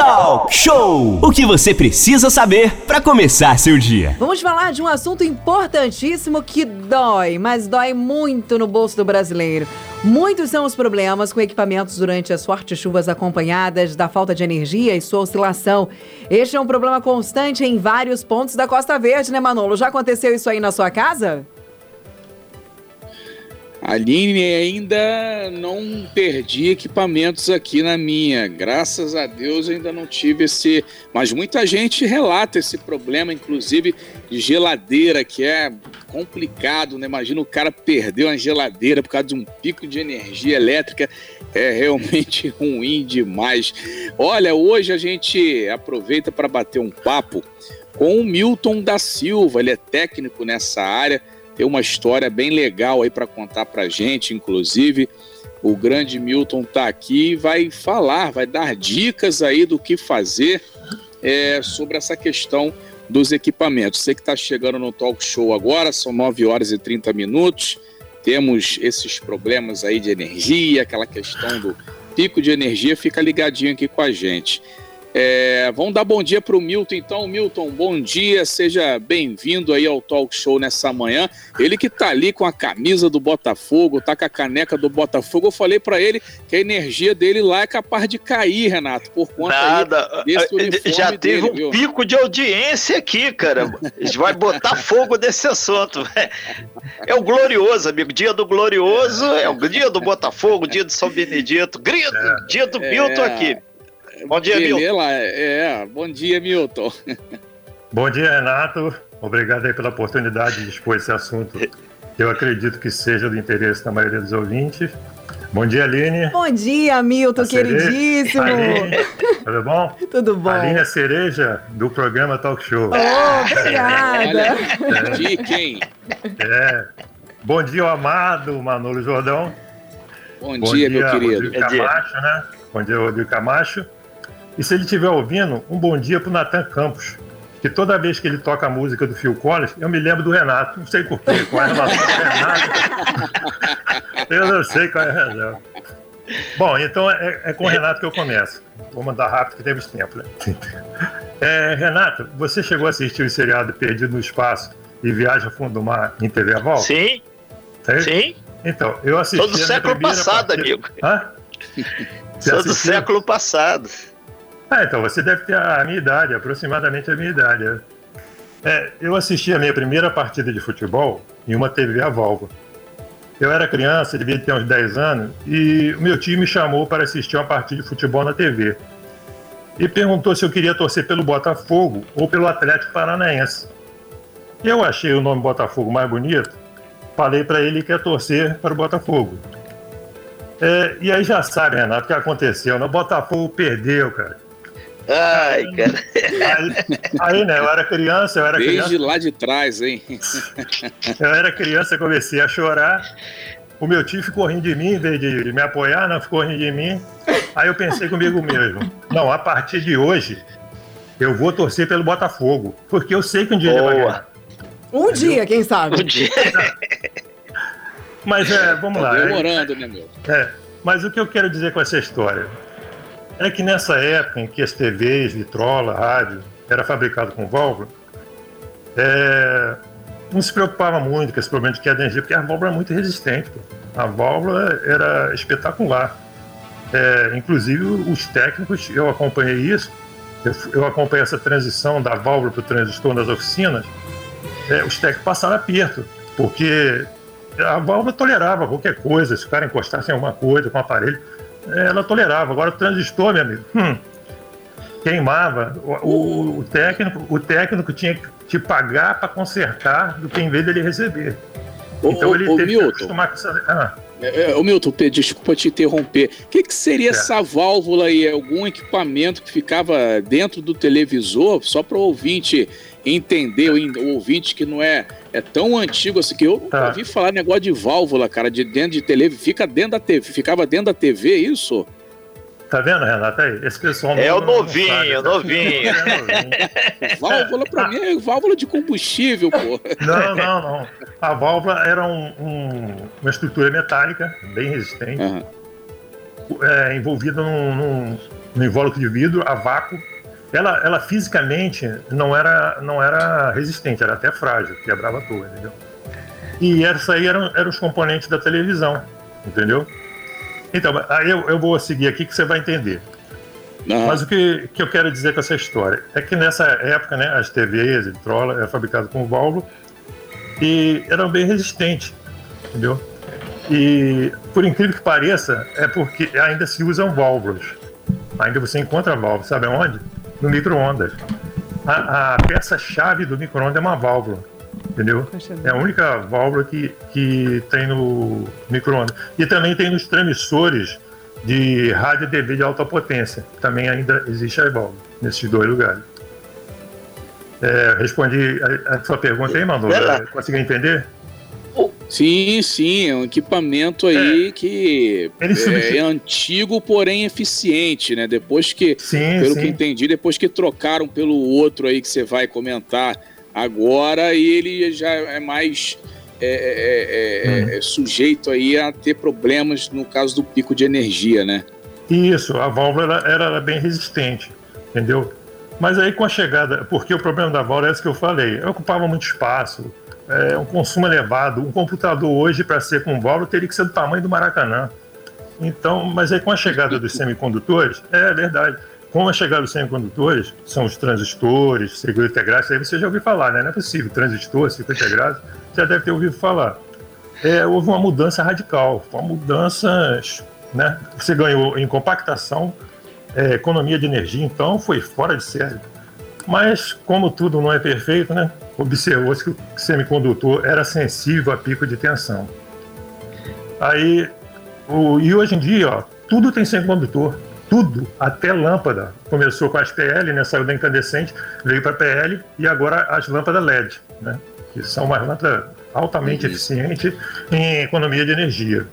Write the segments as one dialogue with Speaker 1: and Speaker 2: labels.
Speaker 1: Talk Show! O que você precisa saber para começar seu dia.
Speaker 2: Vamos falar de um assunto importantíssimo que dói, mas dói muito no bolso do brasileiro. Muitos são os problemas com equipamentos durante as fortes chuvas acompanhadas da falta de energia e sua oscilação. Este é um problema constante em vários pontos da Costa Verde, né, Manolo? Já aconteceu isso aí na sua casa?
Speaker 3: Aline, ainda não perdi equipamentos aqui na minha. Graças a Deus ainda não tive esse. Mas muita gente relata esse problema, inclusive de geladeira, que é complicado, né? Imagina o cara perdeu uma geladeira por causa de um pico de energia elétrica. É realmente ruim demais. Olha, hoje a gente aproveita para bater um papo com o Milton da Silva. Ele é técnico nessa área tem uma história bem legal aí para contar para gente, inclusive. O grande Milton está aqui e vai falar, vai dar dicas aí do que fazer é, sobre essa questão dos equipamentos. Você que está chegando no talk show agora, são 9 horas e 30 minutos. Temos esses problemas aí de energia, aquela questão do pico de energia, fica ligadinho aqui com a gente. É, vamos dar bom dia para o Milton, então. Milton, bom dia, seja bem-vindo aí ao Talk Show nessa manhã. Ele que tá ali com a camisa do Botafogo, tá com a caneca do Botafogo. Eu falei para ele que a energia dele lá é capaz de cair, Renato, por conta
Speaker 4: Nada. desse Já teve dele, um viu? pico de audiência aqui, cara. Vai botar fogo nesse assunto. É o glorioso, amigo. Dia do glorioso, é o dia do Botafogo, dia do São Benedito. Grito, dia do Milton é... aqui. Bom dia, Milton.
Speaker 3: É, bom dia, Milton.
Speaker 5: Bom dia, Renato. Obrigado aí pela oportunidade de expor esse assunto. Eu acredito que seja do interesse da maioria dos ouvintes. Bom dia, Aline.
Speaker 2: Bom dia, Milton, queridíssimo. Aline,
Speaker 5: tudo bom?
Speaker 2: Tudo bom.
Speaker 5: Aline é cereja do programa Talk Show.
Speaker 2: Oh, obrigada.
Speaker 3: É. Dica, hein?
Speaker 5: É. Bom dia, amado Manolo Jordão.
Speaker 3: Bom, bom dia, dia, meu querido.
Speaker 5: Bom dia, Camacho, né? Bom dia, Rodrigo Camacho. E se ele estiver ouvindo, um bom dia para o Natan Campos. Que toda vez que ele toca a música do Phil Collins, eu me lembro do Renato. Não sei porquê, qual é a relação do Renato. eu não sei qual é a razão. Bom, então é, é, com o Renato que eu começo. Vou mandar rápido que temos tempo. Né? É, Renato, você chegou a assistir o seriado Perdido no Espaço e Viagem ao Fundo do Mar em TV a volta?
Speaker 4: Sim. Sim.
Speaker 5: Então, eu assisti.
Speaker 4: Todo século passado, partida... amigo. Hã? Sou do século passado.
Speaker 5: Ah, então você deve ter a minha idade, aproximadamente a minha idade. É. eu assisti a minha primeira partida de futebol em uma TV a válvula. Eu era criança, devia ter uns 10 anos, e o meu time me chamou para assistir uma partida de futebol na TV. E perguntou se eu queria torcer pelo Botafogo ou pelo Atlético Paranaense. Eu achei o nome Botafogo mais bonito, falei para ele que ia torcer para o Botafogo. É, e aí já sabe, Renato, o que aconteceu. Né? O Botafogo perdeu, cara.
Speaker 4: Ai, cara.
Speaker 5: Aí, aí, né, eu era criança, eu era
Speaker 3: Desde
Speaker 5: criança.
Speaker 3: Desde lá de trás, hein?
Speaker 5: Eu era criança, comecei a chorar. O meu tio ficou rindo de mim, em vez de me apoiar, não ficou rindo de mim. Aí eu pensei comigo mesmo: não, a partir de hoje, eu vou torcer pelo Botafogo, porque eu sei que um dia Boa. ele vai ganhar.
Speaker 2: Um Entendeu? dia, quem sabe?
Speaker 4: Um dia.
Speaker 5: Mas é, vamos tá lá.
Speaker 3: Demorando, né, meu?
Speaker 5: É, mas o que eu quero dizer com essa história? É que nessa época em que as TVs, vitrola, rádio, era fabricado com válvula, é, não se preocupava muito com esse problema de queda de energia, porque a válvula é muito resistente. Pô. A válvula era espetacular. É, inclusive, os técnicos, eu acompanhei isso, eu, eu acompanhei essa transição da válvula para o transistor nas oficinas, é, os técnicos passaram aperto, porque a válvula tolerava qualquer coisa, se o cara encostasse em alguma coisa com o aparelho, ela tolerava. Agora o transistor, meu amigo, hum, queimava. O, o, o, técnico, o técnico tinha que te pagar para consertar do que em vez dele receber. Então ele teve Milton. que acostumar com essa. Ah.
Speaker 3: É, é, Milton, desculpa te interromper. O que, que seria é. essa válvula aí? Algum equipamento que ficava dentro do televisor, só para o ouvinte entender, o ouvinte que não é, é tão antigo assim, que eu tá. ouvi falar negócio de válvula, cara, de dentro de televisão, fica dentro da TV, ficava dentro da TV, isso?
Speaker 5: Tá vendo, Renato? Aí, esse pessoal
Speaker 4: É o novinho, novinho.
Speaker 3: É válvula pra mim é válvula de combustível, pô.
Speaker 5: Não, não, não. A válvula era um, um, uma estrutura metálica, bem resistente, uhum. é, envolvida num, num, no invólucro de vidro, a vácuo. Ela, ela fisicamente não era, não era resistente, era até frágil, quebrava tudo, entendeu? E essa aí eram, eram os componentes da televisão, entendeu? Então, aí eu, eu vou seguir aqui que você vai entender. Uhum. Mas o que, que eu quero dizer com essa história é que nessa época, né, as TVs, a vitrola, era fabricado com válvula e eram bem resistentes, entendeu? E por incrível que pareça, é porque ainda se usam válvulas. Ainda você encontra válvula, sabe aonde? No micro-ondas. A, a peça-chave do micro-ondas é uma válvula entendeu? É a única válvula que, que tem no micro-ondas. E também tem nos transmissores de rádio e TV de alta potência. Também ainda existe a válvula nesses dois lugares. É, respondi a, a, sua pergunta aí, Manu. Conseguiu entender?
Speaker 3: Sim, sim, é um equipamento aí é, que é, é, antigo, porém eficiente, né? Depois que, sim, pelo sim. que entendi, depois que trocaram pelo outro aí que você vai comentar agora, ele já é mais é, é, é, hum. é, sujeito aí a ter problemas no caso do pico de energia, né?
Speaker 5: Isso, a válvula era, era bem resistente, entendeu? Mas aí com a chegada, porque o problema da válvula é esse que eu falei, ocupava muito espaço, é, um consumo elevado. Um computador hoje, para ser com válvula, teria que ser do tamanho do Maracanã. Então, mas aí com a chegada dos semicondutores, é verdade. Com a chegada dos semicondutores, são os transistores, circuito integrado, isso aí você já ouviu falar, né? Não é possível. Transistor, circuito integrado, já deve ter ouvido falar. É, houve uma mudança radical, uma mudança, né? Você ganhou em compactação, é, economia de energia, então foi fora de série. Mas, como tudo não é perfeito, né? Observou-se que o semicondutor era sensível a pico de tensão. Aí, o, e hoje em dia, ó, tudo tem semicondutor tudo, até lâmpada. Começou com as PL, né, saiu da incandescente, veio para PL e agora as lâmpadas LED, né, que são uma lâmpada altamente uhum. eficiente em economia de energia.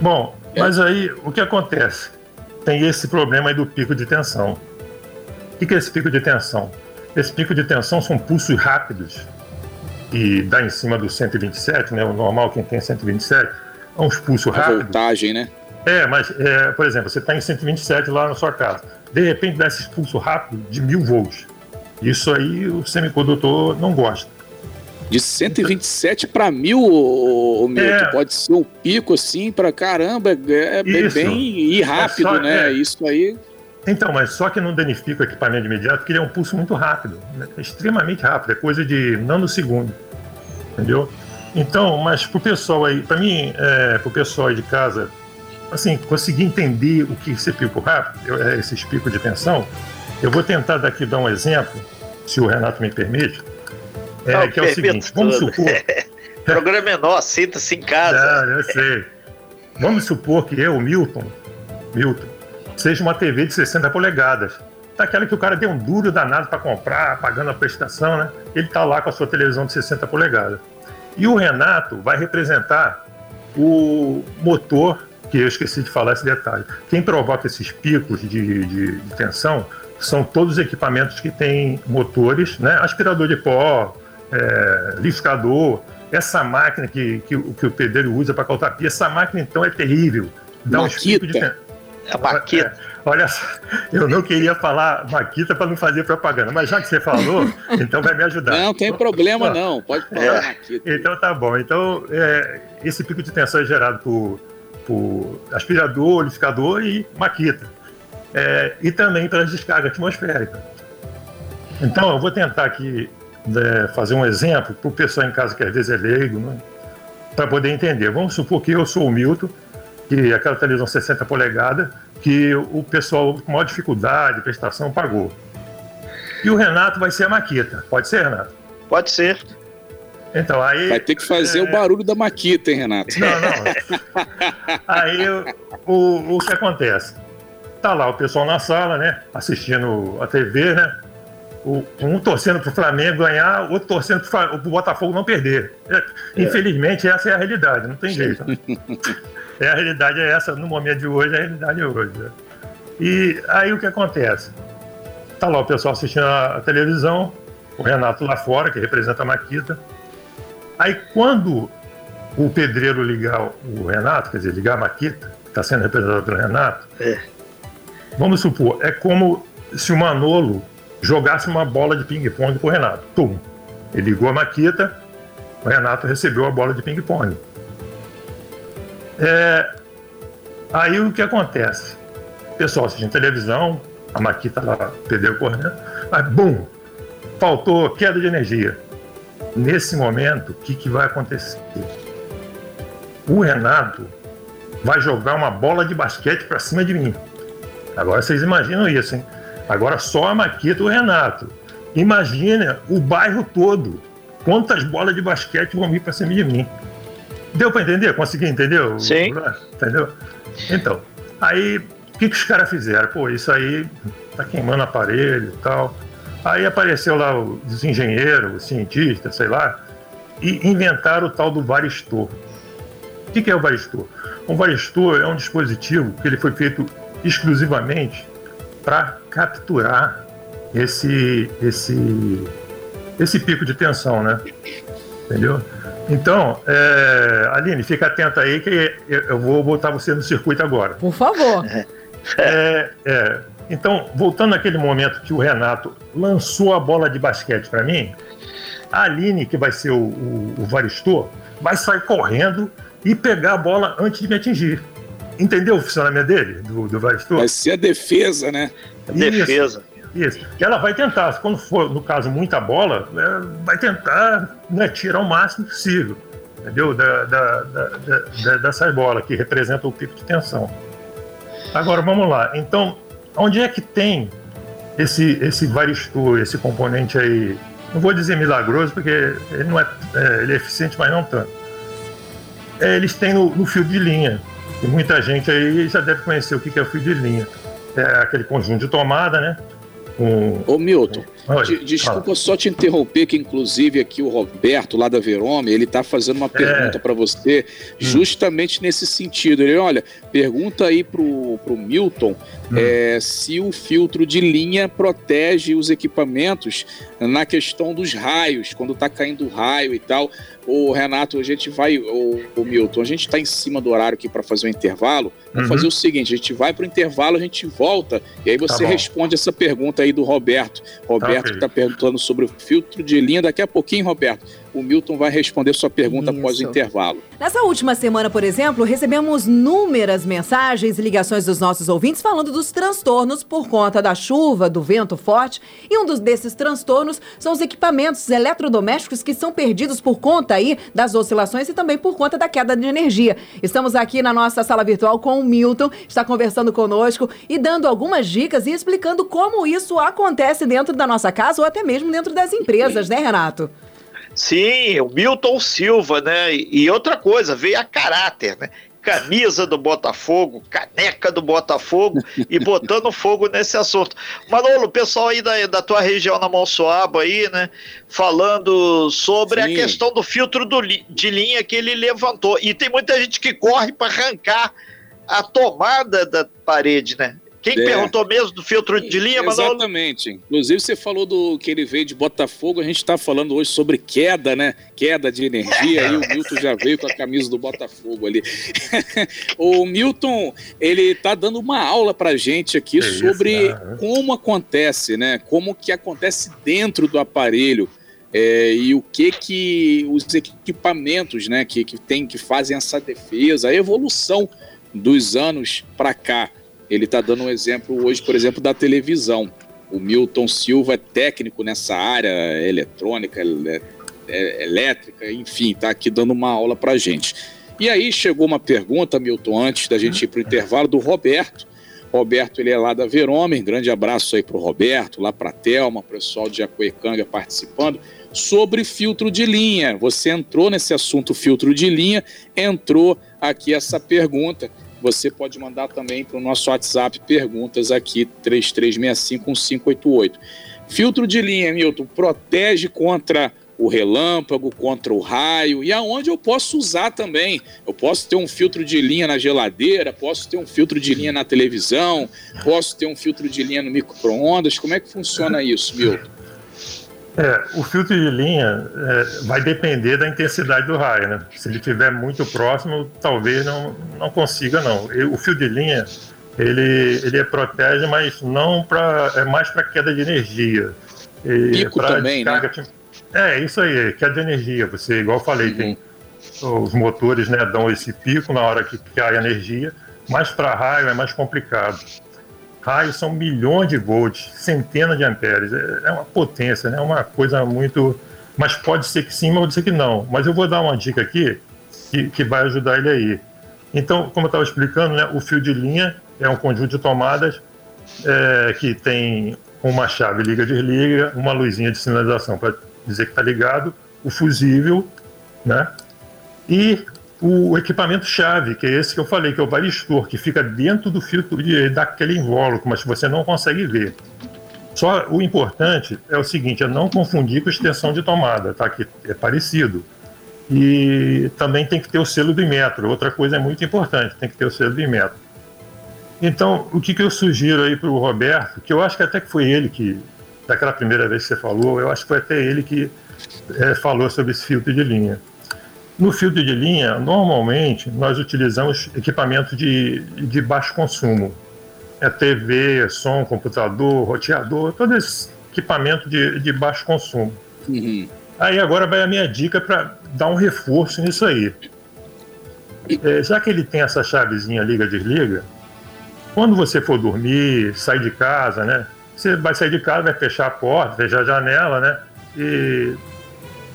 Speaker 5: Bom, é. mas aí o que acontece? Tem esse problema aí do pico de tensão. O que é esse pico de tensão? Esse pico de tensão são pulsos rápidos e dá em cima do 127, né? O normal quem tem 127 é uns pulsos rápidos.
Speaker 3: voltagem, né?
Speaker 5: É, mas, é, por exemplo, você está em 127 lá na sua casa. De repente dá esse expulso rápido de mil volts. Isso aí o semicondutor não gosta.
Speaker 3: De 127 para mil, o Milton, é. pode ser um pico assim para caramba, é, é bem, e rápido, é só, né? É. Isso aí.
Speaker 5: Então, mas só que não danifica o equipamento imediato, porque ele é um pulso muito rápido, né? é extremamente rápido, é coisa de nanosegundo, entendeu? Então, mas pro pessoal aí, para mim, é, pro pessoal aí de casa assim, conseguir entender o que esse pico rápido, é, esse pico de tensão, eu vou tentar daqui dar um exemplo, se o Renato me permite, é, Não, que é o seguinte, vamos supor...
Speaker 4: o programa é nosso, sinta-se em casa.
Speaker 5: Ah, eu sei. Vamos supor que eu, Milton, Milton, seja uma TV de 60 polegadas. Daquela que o cara deu um duro danado para comprar, pagando a prestação, né? Ele está lá com a sua televisão de 60 polegadas. E o Renato vai representar o motor que eu esqueci de falar esse detalhe. Quem provoca esses picos de, de, de tensão são todos os equipamentos que têm motores, né? aspirador de pó, é, liquidificador, essa máquina que, que, que o pedreiro usa para caltar pia, essa máquina então é terrível.
Speaker 3: Dá Maquita. um de É
Speaker 5: a maquita. É, olha só, eu não queria falar maquita para não fazer propaganda, mas já que você falou, então vai me ajudar.
Speaker 3: Não, tem problema não, pode falar é, maquita.
Speaker 5: Então tá bom. Então, é, esse pico de tensão é gerado por por aspirador, liquidificador e maquita. É, e também pelas descargas atmosféricas. Então, eu vou tentar aqui né, fazer um exemplo para o pessoal em casa que às vezes é leigo, né, para poder entender. Vamos supor que eu sou o Milton, que é aquela televisão 60 polegadas, que o pessoal com maior dificuldade, prestação, pagou. E o Renato vai ser a Maquita. Pode ser, Renato?
Speaker 4: Pode ser.
Speaker 5: Então, aí.
Speaker 3: Vai ter que fazer é... o barulho da maquita, hein, Renato?
Speaker 5: Não, não. aí o, o que acontece? Tá lá o pessoal na sala, né? Assistindo a TV, né? O, um torcendo pro Flamengo ganhar, outro torcendo pro, pro Botafogo não perder. É, é. Infelizmente, essa é a realidade, não tem jeito. Né? é a realidade é essa, no momento de hoje, a realidade é hoje. Né? E aí o que acontece? Tá lá o pessoal assistindo a, a televisão, o Renato lá fora, que representa a Maquita, Aí quando o pedreiro ligar o Renato, quer dizer, ligar a Maquita, que está sendo representado pelo Renato, é. vamos supor, é como se o Manolo jogasse uma bola de ping-pong pro Renato. Tum. Ele ligou a maquita, o Renato recebeu a bola de ping-pong. É, aí o que acontece? Pessoal assiste televisão, a maquita lá perdeu o correndo, mas bum! Faltou queda de energia. Nesse momento, o que, que vai acontecer? O Renato vai jogar uma bola de basquete para cima de mim. Agora vocês imaginam isso, hein? Agora só a Maquita e o Renato. Imagina o bairro todo. Quantas bolas de basquete vão vir para cima de mim? Deu para entender? Consegui entender?
Speaker 4: Sim.
Speaker 5: Entendeu? Então, aí o que, que os caras fizeram? Pô, isso aí tá queimando aparelho e tal. Aí apareceu lá os engenheiros, os cientistas, sei lá, e inventaram o tal do varistor. O que, que é o varistor? Um varistor é um dispositivo que ele foi feito exclusivamente para capturar esse, esse, esse pico de tensão, né? Entendeu? Então, é, Aline, fica atenta aí que eu vou botar você no circuito agora.
Speaker 2: Por favor.
Speaker 5: É, é, então, voltando àquele momento que o Renato lançou a bola de basquete para mim, a Aline, que vai ser o, o, o varistor, vai sair correndo e pegar a bola antes de me atingir. Entendeu o funcionamento dele, do, do varistor?
Speaker 3: Vai ser a defesa, né?
Speaker 4: A defesa.
Speaker 5: Isso. E ela vai tentar, quando for, no caso, muita bola, é, vai tentar né, tirar o máximo possível, entendeu? Da, da, da, da, dessa bola que representa o pico de tensão. Agora, vamos lá. Então, onde é que tem esse, esse varistor, esse componente aí? Não vou dizer milagroso, porque ele não é, é ele é eficiente, mas não tanto. É, eles têm no, no fio de linha. E muita gente aí já deve conhecer o que é o fio de linha. É aquele conjunto de tomada, né?
Speaker 3: Um... Ô Milton, de, desculpa só te interromper, que inclusive aqui o Roberto, lá da Verome, ele está fazendo uma pergunta é. para você, hum. justamente hum. nesse sentido. Ele, olha, pergunta aí pro, pro Milton hum. é, se o filtro de linha protege os equipamentos na questão dos raios, quando está caindo raio e tal. O Renato, a gente vai, o, o Milton, a gente está em cima do horário aqui para fazer o um intervalo. Vamos uhum. fazer o seguinte: a gente vai para o intervalo, a gente volta e aí você tá responde essa pergunta aí do Roberto. Roberto tá, está perguntando sobre o filtro de linha. Daqui a pouquinho, Roberto, o Milton vai responder sua pergunta Isso. após o intervalo.
Speaker 2: Nessa última semana, por exemplo, recebemos inúmeras mensagens e ligações dos nossos ouvintes falando dos transtornos por conta da chuva, do vento forte. E um dos desses transtornos são os equipamentos eletrodomésticos que são perdidos por conta aí das oscilações e também por conta da queda de energia. Estamos aqui na nossa sala virtual com o Milton, está conversando conosco e dando algumas dicas e explicando como isso acontece dentro da nossa casa ou até mesmo dentro das empresas, né, Renato?
Speaker 4: Sim, o Milton Silva, né? E outra coisa, veio a caráter, né? Camisa do Botafogo, caneca do Botafogo e botando fogo nesse assunto. Manolo, o pessoal aí da, da tua região na Monsoaba aí, né? Falando sobre Sim. a questão do filtro do, de linha que ele levantou. E tem muita gente que corre para arrancar a tomada da parede, né? Quem é. perguntou mesmo do filtro de linha,
Speaker 3: Manolo? Exatamente. Inclusive, você falou do que ele veio de Botafogo, a gente está falando hoje sobre queda, né? Queda de energia, e o Milton já veio com a camisa do Botafogo ali. o Milton, ele está dando uma aula para gente aqui é sobre isso, né? como acontece, né? Como que acontece dentro do aparelho. É, e o que que os equipamentos, né, que, que tem, que fazem essa defesa, a evolução dos anos para cá. Ele está dando um exemplo hoje, por exemplo, da televisão. O Milton Silva é técnico nessa área eletrônica, é, elétrica, enfim, está aqui dando uma aula para gente. E aí chegou uma pergunta, Milton, antes da gente ir para o intervalo, do Roberto. Roberto, ele é lá da Verômen, grande abraço aí para o Roberto, lá para a Thelma, pessoal de Jacuecanga participando, sobre filtro de linha. Você entrou nesse assunto filtro de linha, entrou aqui essa pergunta você pode mandar também para o nosso WhatsApp perguntas aqui, 33651588. Filtro de linha, Milton, protege contra o relâmpago, contra o raio e aonde eu posso usar também. Eu posso ter um filtro de linha na geladeira, posso ter um filtro de linha na televisão, posso ter um filtro de linha no micro-ondas. Como é que funciona isso, Milton?
Speaker 5: É, o filtro de linha é, vai depender da intensidade do raio, né? Se ele estiver muito próximo, talvez não, não consiga, não. O fio de linha, ele, ele protege, mas não para. É mais para queda de energia.
Speaker 3: E Pico também, né? descarga, né?
Speaker 5: É, isso aí, queda de energia. Você, igual eu falei, uhum. tem os motores né, dão esse pico na hora que cai a energia, mas para raio é mais complicado. Raios são milhões de volts, centenas de amperes. É, é uma potência, né? É uma coisa muito. Mas pode ser que sim, pode ser que não. Mas eu vou dar uma dica aqui que, que vai ajudar ele aí. Então, como eu estava explicando, né, o fio de linha é um conjunto de tomadas é, que tem uma chave liga-desliga, uma luzinha de sinalização para dizer que está ligado, o fusível, né? E o equipamento-chave, que é esse que eu falei, que é o varistor, que fica dentro do filtro de, daquele invólucro, mas você não consegue ver. Só o importante é o seguinte, é não confundir com extensão de tomada, tá? Que é parecido. E também tem que ter o selo do metro. Outra coisa é muito importante, tem que ter o selo do metro. Então, o que, que eu sugiro aí para o Roberto, que eu acho que até que foi ele que, daquela primeira vez que você falou, eu acho que foi até ele que é, falou sobre esse filtro de linha. No filtro de linha, normalmente, nós utilizamos equipamento de, de baixo consumo. É TV, som, computador, roteador, todo esse equipamento de, de baixo consumo. Uhum. Aí agora vai a minha dica para dar um reforço nisso aí. É, já que ele tem essa chavezinha liga-desliga, quando você for dormir, sair de casa, né? Você vai sair de casa, vai fechar a porta, fechar a janela, né? E,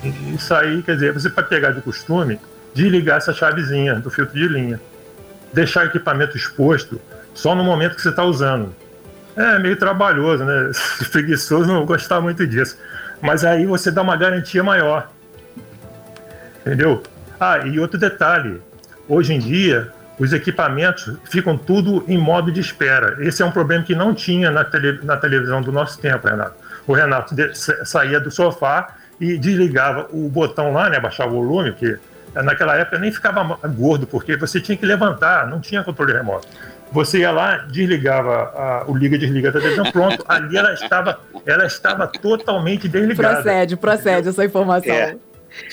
Speaker 5: e sair, quer dizer, você pode pegar de costume desligar essa chavezinha do filtro de linha. Deixar o equipamento exposto só no momento que você está usando. É meio trabalhoso, né? Preguiçoso não gostar muito disso. Mas aí você dá uma garantia maior. Entendeu? Ah, e outro detalhe. Hoje em dia, os equipamentos ficam tudo em modo de espera. Esse é um problema que não tinha na, tele, na televisão do nosso tempo, Renato. O Renato de, saía do sofá e desligava o botão lá, né, baixar o volume, que naquela época nem ficava gordo, porque você tinha que levantar, não tinha controle remoto. Você ia lá, desligava a, o liga desliga da televisão, pronto, ali ela estava, ela estava totalmente desligada.
Speaker 2: Procede, procede essa informação. É.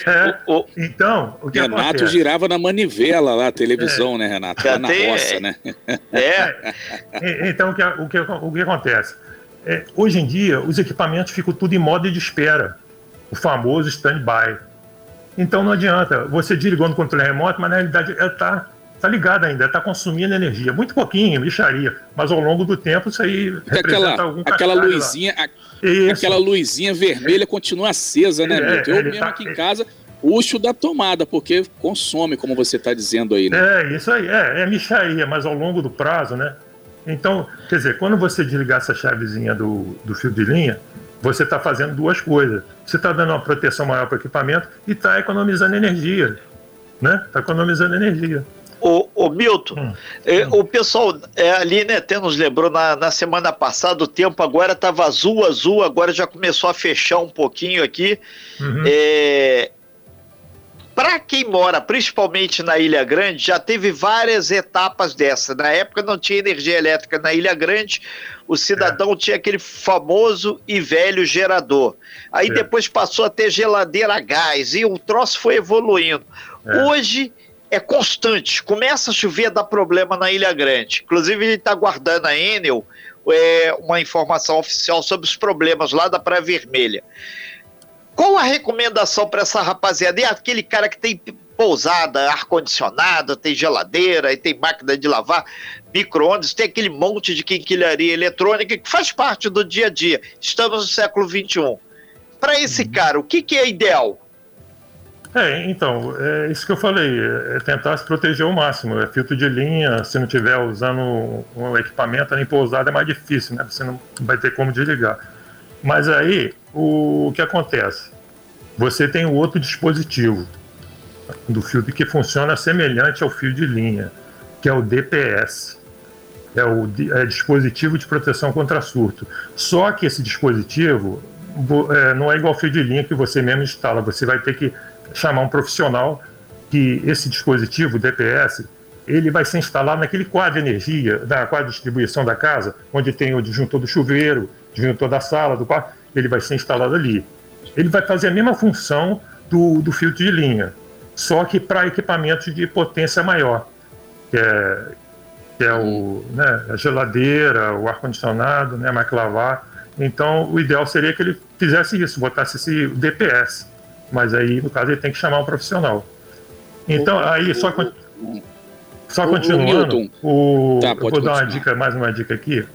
Speaker 5: É, o, então, o que
Speaker 3: Renato
Speaker 5: acontece?
Speaker 3: girava na manivela lá, a televisão, é. né, Renato? Lá na roça, né?
Speaker 5: É. então, o que, o que, o que acontece? É, hoje em dia, os equipamentos ficam tudo em modo de espera, o famoso stand-by. Então, não adianta, você desligou no controle remoto, mas na realidade ela está tá ligada ainda, está consumindo energia. Muito pouquinho, bicharia, mas ao longo do tempo isso aí representa
Speaker 3: aquela,
Speaker 5: algum
Speaker 3: Aquela luzinha, a, aquela luzinha vermelha continua acesa, né, é, Eu mesmo tá, aqui em casa puxo da tomada, porque consome, como você está dizendo aí, né?
Speaker 5: É, isso aí, é, é micharia, mas ao longo do prazo, né? Então, quer dizer, quando você desligar essa chavezinha do, do fio de linha, você está fazendo duas coisas. Você está dando uma proteção maior para o equipamento e está economizando energia. Né? Está economizando energia.
Speaker 4: O, o Milton, hum, é, hum. o pessoal é, ali, né, até nos lembrou na, na semana passada, o tempo agora estava azul, azul, agora já começou a fechar um pouquinho aqui. Uhum. É, para quem mora principalmente na Ilha Grande, já teve várias etapas dessa. Na época não tinha energia elétrica na Ilha Grande, o cidadão é. tinha aquele famoso e velho gerador. Aí é. depois passou a ter geladeira a gás e o troço foi evoluindo. É. Hoje é constante. Começa a chover, dá problema na Ilha Grande. Inclusive, a gente está guardando a Enel é, uma informação oficial sobre os problemas lá da Praia Vermelha. Qual a recomendação para essa rapaziada? É aquele cara que tem pousada, ar-condicionado, tem geladeira e tem máquina de lavar, micro-ondas, tem aquele monte de quinquilharia eletrônica que faz parte do dia a dia. Estamos no século XXI. Para esse uhum. cara, o que, que é ideal?
Speaker 5: É, então, é isso que eu falei, é tentar se proteger ao máximo. É filtro de linha, se não estiver usando um equipamento nem pousada é mais difícil, né? Você não vai ter como desligar. Mas aí, o que acontece? Você tem o outro dispositivo do filtro que funciona semelhante ao fio de linha, que é o DPS. É o é dispositivo de proteção contra surto. Só que esse dispositivo é, não é igual ao fio de linha que você mesmo instala. Você vai ter que chamar um profissional que esse dispositivo DPS ele vai ser instalado naquele quadro de energia, na quadro de distribuição da casa, onde tem o disjuntor do chuveiro, disjuntor da sala, do quarto, ele vai ser instalado ali. Ele vai fazer a mesma função do, do filtro de linha, só que para equipamentos de potência maior. É, que é o, né, a geladeira, o ar-condicionado, né, a lavar. Então, o ideal seria que ele fizesse isso, botasse esse DPS. Mas aí, no caso, ele tem que chamar um profissional. Então, aí, só, só continuando, o, tá, vou dar uma dica, mais uma dica aqui.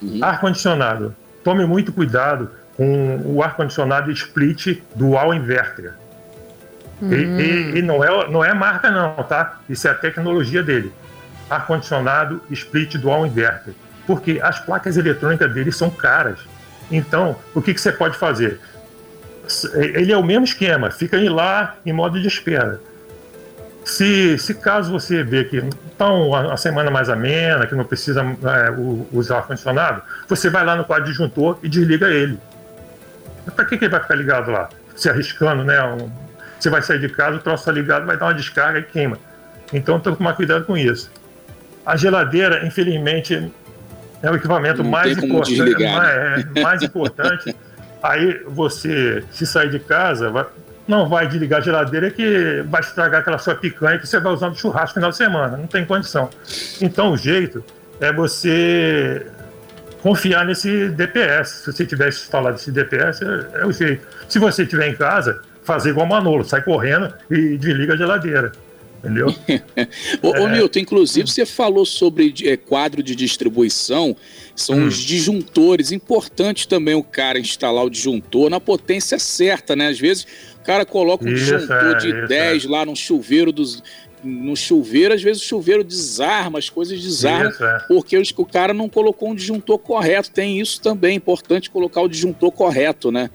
Speaker 5: Uhum. Ar-condicionado. Tome muito cuidado com o ar-condicionado split dual inverter. Uhum. E, e, e, não, é, não é marca não, tá? Isso é a tecnologia dele. Ar-condicionado split dual inverter. Porque as placas eletrônicas dele são caras. Então, o que, que você pode fazer? Ele é o mesmo esquema, fica aí lá em modo de espera. Se, se caso você vê que está uma semana mais amena, que não precisa é, usar ar-condicionado, você vai lá no quadro disjuntor e desliga ele. Para que, que ele vai ficar ligado lá? Se arriscando, né? Um, você vai sair de casa, o troço está ligado, vai dar uma descarga e queima. Então tem que tomar cuidado com isso. A geladeira, infelizmente, é o equipamento não mais importante. Mais, é, mais importante. Aí você, se sair de casa, vai, não vai desligar a geladeira que vai estragar aquela sua picanha que você vai usar no churrasco no final de semana. Não tem condição. Então o jeito é você confiar nesse DPS. Se você tivesse instalado esse DPS, é, é o jeito. Se você estiver em casa, fazer igual Manolo, sai correndo e desliga a geladeira. Entendeu?
Speaker 3: ô, é... ô, Milton, inclusive você falou sobre é, quadro de distribuição, são hum. os disjuntores. Importante também o cara instalar o disjuntor na potência certa, né? Às vezes o cara coloca um isso, disjuntor é, de 10 é. lá no chuveiro dos. No chuveiro, às vezes o chuveiro desarma, as coisas desarmam, isso, é. porque o cara não colocou um disjuntor correto. Tem isso também, é importante colocar o disjuntor correto, né?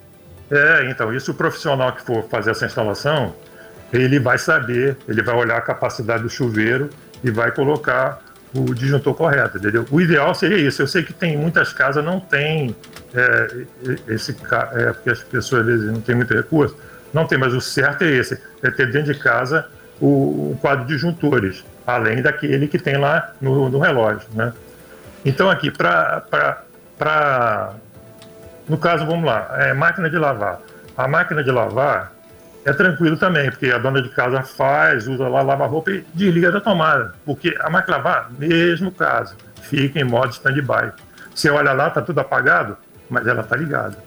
Speaker 5: É, então, isso o profissional que for fazer essa instalação, ele vai saber, ele vai olhar a capacidade do chuveiro e vai colocar o disjuntor correto, entendeu? O ideal seria isso. Eu sei que tem muitas casas não tem é, esse é, porque as pessoas às vezes não têm muito recurso, não tem, mas o certo é esse, é ter dentro de casa o, o quadro de disjuntores, além daquele que tem lá no, no relógio, né? Então aqui para no caso, vamos lá, é máquina de lavar. A máquina de lavar é tranquilo também, porque a dona de casa faz, usa lá, lava a roupa e desliga da tomada. Porque a máquina de lavar, mesmo caso, fica em modo stand-by. Você olha lá, tá tudo apagado, mas ela tá ligada.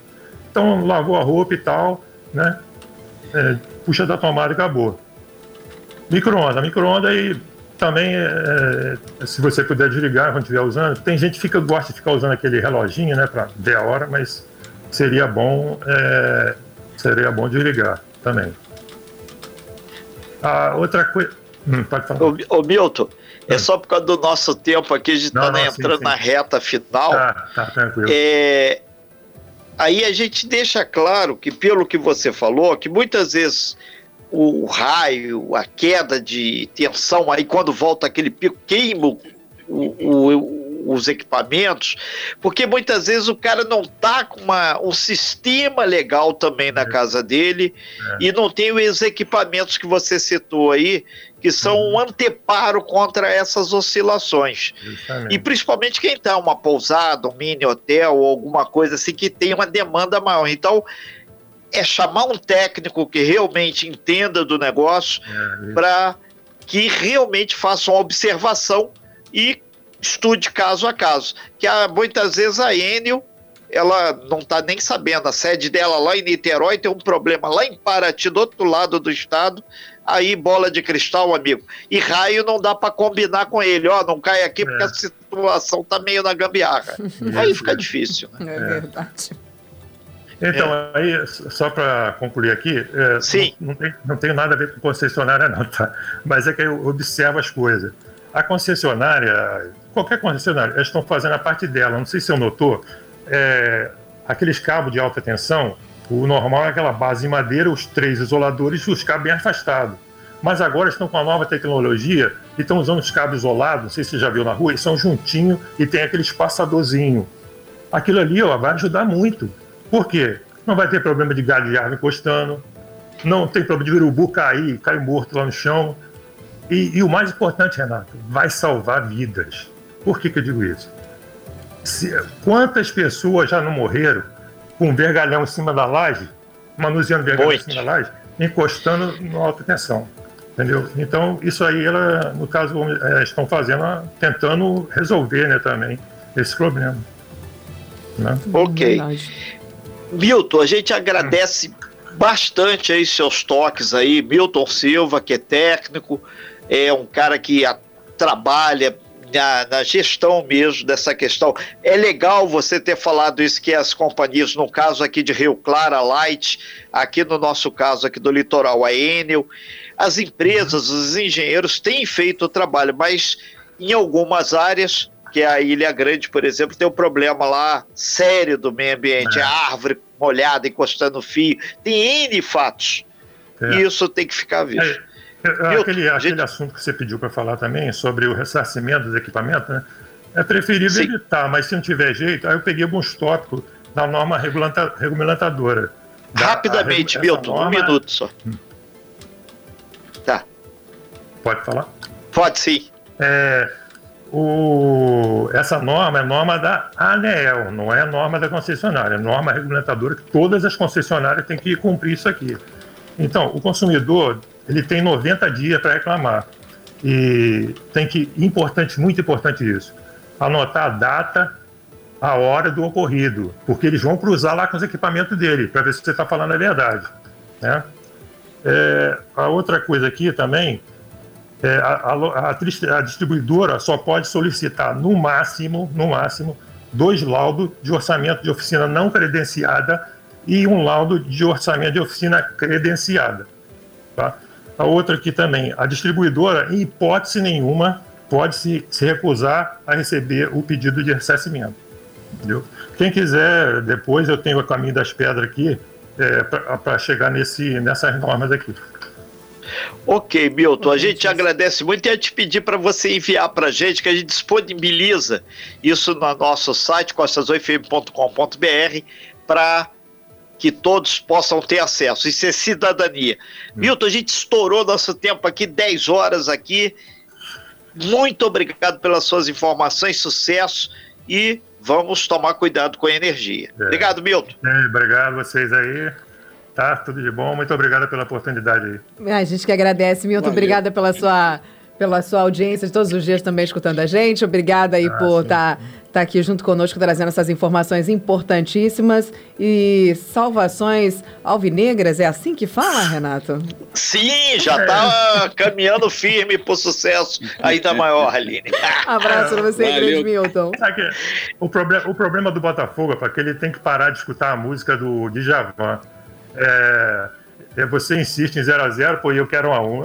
Speaker 5: Então, lavou a roupa e tal, né? É, puxa da tomada e acabou. Micro-ondas. Micro-ondas aí também, é, é, se você puder desligar quando estiver usando, tem gente que fica, gosta de ficar usando aquele reloginho, né, para ver a hora, mas seria bom, é, seria bom desligar também. A outra coisa. Hum, pode falar. Ô,
Speaker 4: ô Milton, é hum. só por causa do nosso tempo aqui, a gente está né, entrando sim, sim. na reta final. Tá, tá tranquilo. É, aí a gente deixa claro que, pelo que você falou, que muitas vezes o raio, a queda de tensão, aí quando volta aquele pico, queima o, o, os equipamentos, porque muitas vezes o cara não tá com uma, um sistema legal também na é. casa dele é. e não tem os equipamentos que você citou aí, que são uhum. um anteparo contra essas oscilações. Justamente. E principalmente quem está uma pousada, um mini hotel ou alguma coisa assim que tem uma demanda maior. Então, é chamar um técnico que realmente entenda do negócio é, para que realmente faça uma observação e estude caso a caso. Que há, muitas vezes a Enel ela não está nem sabendo. A sede dela lá em Niterói tem um problema lá em Paraty, do outro lado do estado. Aí, bola de cristal, amigo. E raio não dá para combinar com ele. Ó, não cai aqui porque é. a situação tá meio na gambiarra. aí fica difícil. Né? É verdade.
Speaker 5: Então, é. aí, só para concluir aqui, é, Sim. Não, não, tem, não tem nada a ver com concessionária, não, tá? Mas é que eu observo as coisas. A concessionária, qualquer concessionária, elas estão fazendo a parte dela. Não sei se você notou, é, aqueles cabos de alta tensão, o normal é aquela base em madeira, os três isoladores e os cabos bem afastados. Mas agora estão com a nova tecnologia e estão usando os cabos isolados, não sei se você já viu na rua, eles são juntinhos e tem aquele espaçadorzinho. Aquilo ali ó, vai ajudar muito. Por quê? Não vai ter problema de galho de árvore encostando, não tem problema de urubu cair, cair morto lá no chão. E, e, o mais importante, Renato, vai salvar vidas. Por que, que eu digo isso? Se, quantas pessoas já não morreram com um vergalhão em cima da laje, manuseando vergalhão em cima da laje, encostando na alta tensão? Entendeu? Então, isso aí, ela, no caso, é, estão fazendo, tentando resolver né, também esse problema.
Speaker 4: Né? Ok. Milton, a gente agradece bastante aí seus toques aí. Milton Silva, que é técnico, é um cara que a, trabalha na, na, gestão mesmo dessa questão. É legal você ter falado isso que as companhias, no caso aqui de Rio Claro, a Light, aqui no nosso caso aqui do litoral, a Enel, as empresas, os engenheiros têm feito o trabalho, mas em algumas áreas, que é a Ilha Grande, por exemplo, tem um problema lá sério do meio ambiente, é. a árvore molhada, encostando fio, tem N fatos. É. E isso tem que ficar visto.
Speaker 5: É, é aquele, gente... aquele assunto que você pediu para falar também, sobre o ressarcimento dos equipamentos, né? é preferível Sim. evitar, mas se não tiver jeito, aí eu peguei alguns tópicos da norma regulamentadora.
Speaker 4: Rapidamente, Milton, norma... um minuto só. Hum.
Speaker 5: Pode falar?
Speaker 4: Pode sim.
Speaker 5: É, o, essa norma é norma da ANEEL, não é norma da concessionária, é norma regulamentadora que todas as concessionárias têm que cumprir isso aqui. Então, o consumidor ele tem 90 dias para reclamar. E tem que, importante, muito importante isso, anotar a data, a hora do ocorrido, porque eles vão cruzar lá com os equipamentos dele, para ver se você está falando a verdade. Né? É, a outra coisa aqui também é, a, a, a, distribuidora só pode solicitar no máximo, no máximo, dois laudos de orçamento de oficina não credenciada e um laudo de orçamento de oficina credenciada. Tá? A outra aqui também, a distribuidora, em hipótese nenhuma, pode se, se recusar a receber o pedido de ressarcimento. Entendeu? Quem quiser, depois eu tenho o caminho das pedras aqui é, para chegar nesse, nessas normas aqui.
Speaker 4: Ok, Milton, a gente agradece muito e a te pedir para você enviar para a gente, que a gente disponibiliza isso no nosso site, costasoifm.com.br, para que todos possam ter acesso. Isso é cidadania. Hum. Milton, a gente estourou nosso tempo aqui, 10 horas aqui. Muito obrigado pelas suas informações, sucesso e vamos tomar cuidado com a energia. É. Obrigado, Milton.
Speaker 5: É, obrigado a vocês aí. Tá, tudo de bom. Muito obrigada pela oportunidade aí.
Speaker 2: A gente que agradece, Milton. Valeu. Obrigada pela sua, pela sua audiência de todos os dias também escutando a gente. Obrigada aí ah, por estar tá, tá aqui junto conosco trazendo essas informações importantíssimas e salvações alvinegras. É assim que fala, Renato?
Speaker 4: Sim, já está é. caminhando firme para o sucesso ainda maior, Aline.
Speaker 2: Abraço para você, grande Milton.
Speaker 5: O problema, o problema do Botafogo é que ele tem que parar de escutar a música do Djavan é, você insiste em 0 a 0 pô, e eu quero 1 a 1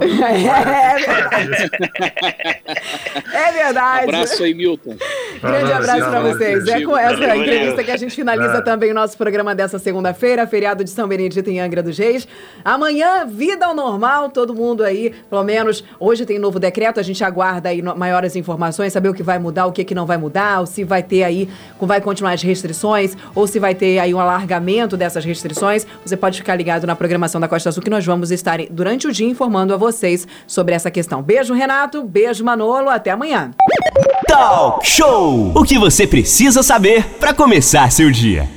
Speaker 2: É, verdade.
Speaker 3: Abraço aí, Milton.
Speaker 2: Grande abraço para vocês. É com essa entrevista que a gente finaliza também o nosso programa dessa segunda-feira, feriado de São Benedito em Angra dos Reis. Amanhã, vida ao normal, todo mundo aí, pelo menos hoje tem novo decreto, a gente aguarda aí maiores informações, saber o que vai mudar, o que, que não vai mudar, ou se vai ter aí, vai continuar as restrições, ou se vai ter aí um alargamento dessas restrições. Você pode ficar ligado na programação da Costa Azul que nós vamos estar durante o dia informando a vocês sobre essa questão. Beijo, Renato. Beijo, Manolo. Até amanhã.
Speaker 1: Talk Show! O que você precisa saber para começar seu dia.